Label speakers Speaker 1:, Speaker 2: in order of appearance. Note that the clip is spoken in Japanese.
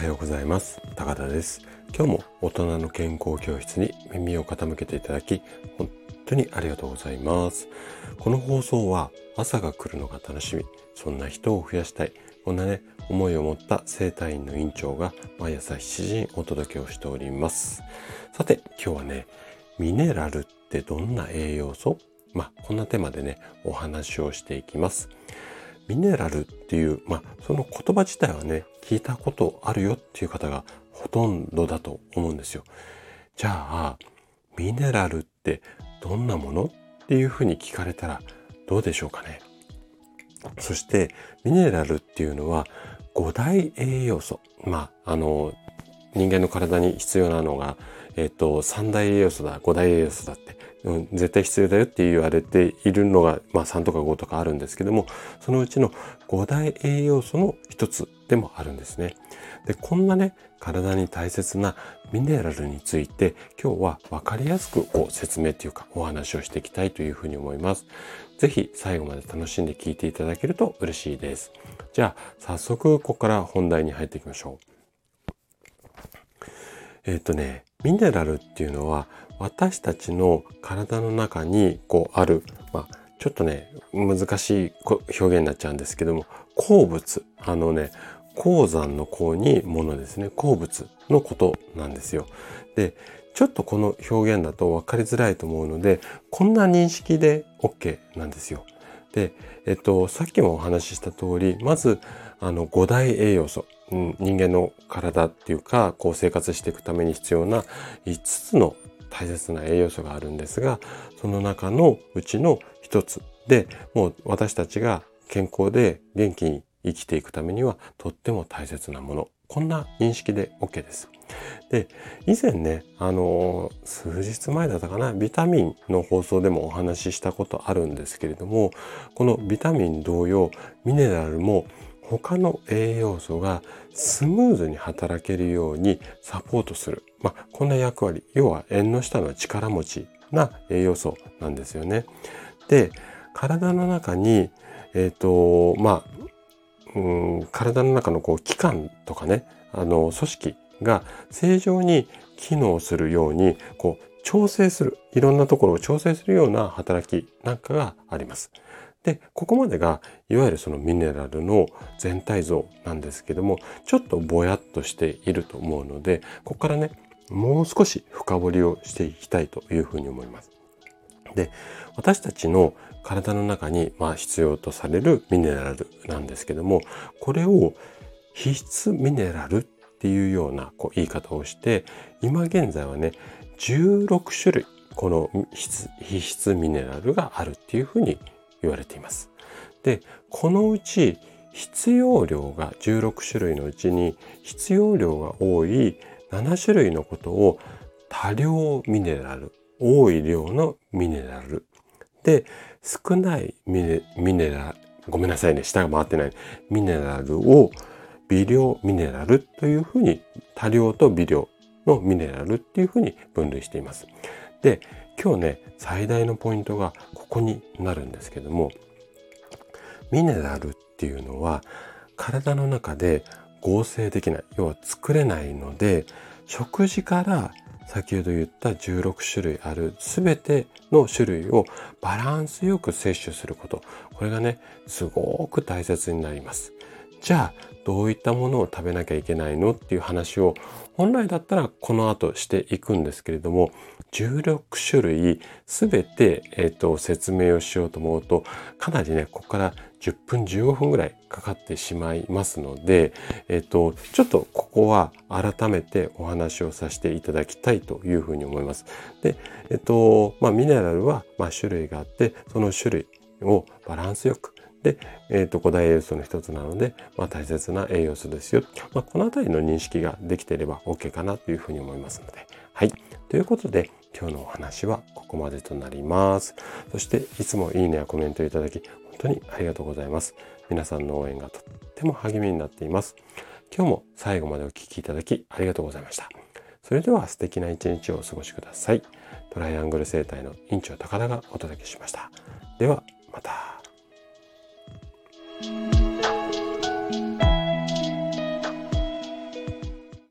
Speaker 1: はようございます。高田です。今日も大人の健康教室に耳を傾けていただき本当にありがとうございます。この放送は朝が来るのが楽しみ。そんな人を増やしたい。こんなね思いを持った生体院の院長が毎朝7時にお届けをしております。さて今日はねミネラルってどんな栄養素？まあこんなテーマでねお話をしていきます。ミネラルっていう、まあ、その言葉自体はね、聞いたことあるよっていう方がほとんどだと思うんですよ。じゃあ、ミネラルってどんなものっていうふうに聞かれたらどうでしょうかね。そして、ミネラルっていうのは5大栄養素。まあ、あの、人間の体に必要なのが、えっ、と、3大栄養素だ、5大栄養素だってうん、絶対必要だよって言われているのが、まあ、3とか5とかあるんですけどもそのうちの5大栄養素の一つでもあるんですね。でこんなね体に大切なミネラルについて今日は分かりやすくこう説明というかお話をしていきたいというふうに思います。是非最後まで楽しんで聞いていただけると嬉しいです。じゃあ早速ここから本題に入っていきましょう。えっ、ー、とねミネラルっていうのは私たちの体の中にこうある、まあ、ちょっとね、難しい表現になっちゃうんですけども、鉱物、あのね、鉱山の鉱にものですね、鉱物のことなんですよ。で、ちょっとこの表現だと分かりづらいと思うので、こんな認識で OK なんですよ。で、えっと、さっきもお話しした通り、まず、あの、五大栄養素、うん、人間の体っていうか、こう生活していくために必要な5つの大切な栄養素があるんですがその中のうちの一つでもう私たちが健康で元気に生きていくためにはとっても大切なものこんな認識で OK です。で以前ねあの数日前だったかなビタミンの放送でもお話ししたことあるんですけれどもこのビタミン同様ミネラルも他の栄養素がスムーズに働けるようにサポートする。まあ、こんな役割。要は縁の下の力持ちな栄養素なんですよね。で、体の中に、えっ、ー、と、まあ、うん、体の中のこう器官とかね、あの、組織が正常に機能するように、こう、調整する、いろんなところを調整するような働きなんかがあります。で、ここまでがいわゆるそのミネラルの全体像なんですけども、ちょっとぼやっとしていると思うので、ここからね、もう少し深掘りをしていきたいというふうに思います。で、私たちの体の中にまあ必要とされるミネラルなんですけども、これを必須ミネラルっていうようなこう言い方をして、今現在はね、16種類この必須ミネラルがあるっていうふうに言われています。で、このうち必要量が16種類のうちに必要量が多い7種類のことを多量ミネラル、多い量のミネラル。で、少ないミネミネラル、ごめんなさいね、下が回ってない。ミネラルを微量ミネラルというふうに多量と微量のミネラルっていうふうに分類しています。で、今日ね、最大のポイントがこになるんですけども、ミネラルっていうのは体の中で合成できない、要は作れないので、食事から先ほど言った16種類ある全ての種類をバランスよく摂取すること。これがね、すごく大切になります。じゃあ、どういったものを食べなきゃいけないの？っていう話を本来だったらこの後していくんですけれども16種類全て、えーと、説明をしようと思うとかなりねここから10分15分ぐらいかかってしまいますので、えっ、ー、とちょっとここは改めてお話をさせていただきたいというふうに思います。で、えっ、ー、とまあ、ミネラルは、まあ、種類があってその種類をバランスよくで、えっ、ー、と、古代栄養素の一つなので、まあ、大切な栄養素ですよ。まあ、このあたりの認識ができていれば OK かなというふうに思いますので。はい。ということで、今日のお話はここまでとなります。そして、いつもいいねやコメントいただき、本当にありがとうございます。皆さんの応援がとっても励みになっています。今日も最後までお聴きいただきありがとうございました。それでは素敵な一日をお過ごしください。トライアングル生態の院長高田がお届けしました。では、また Thank you.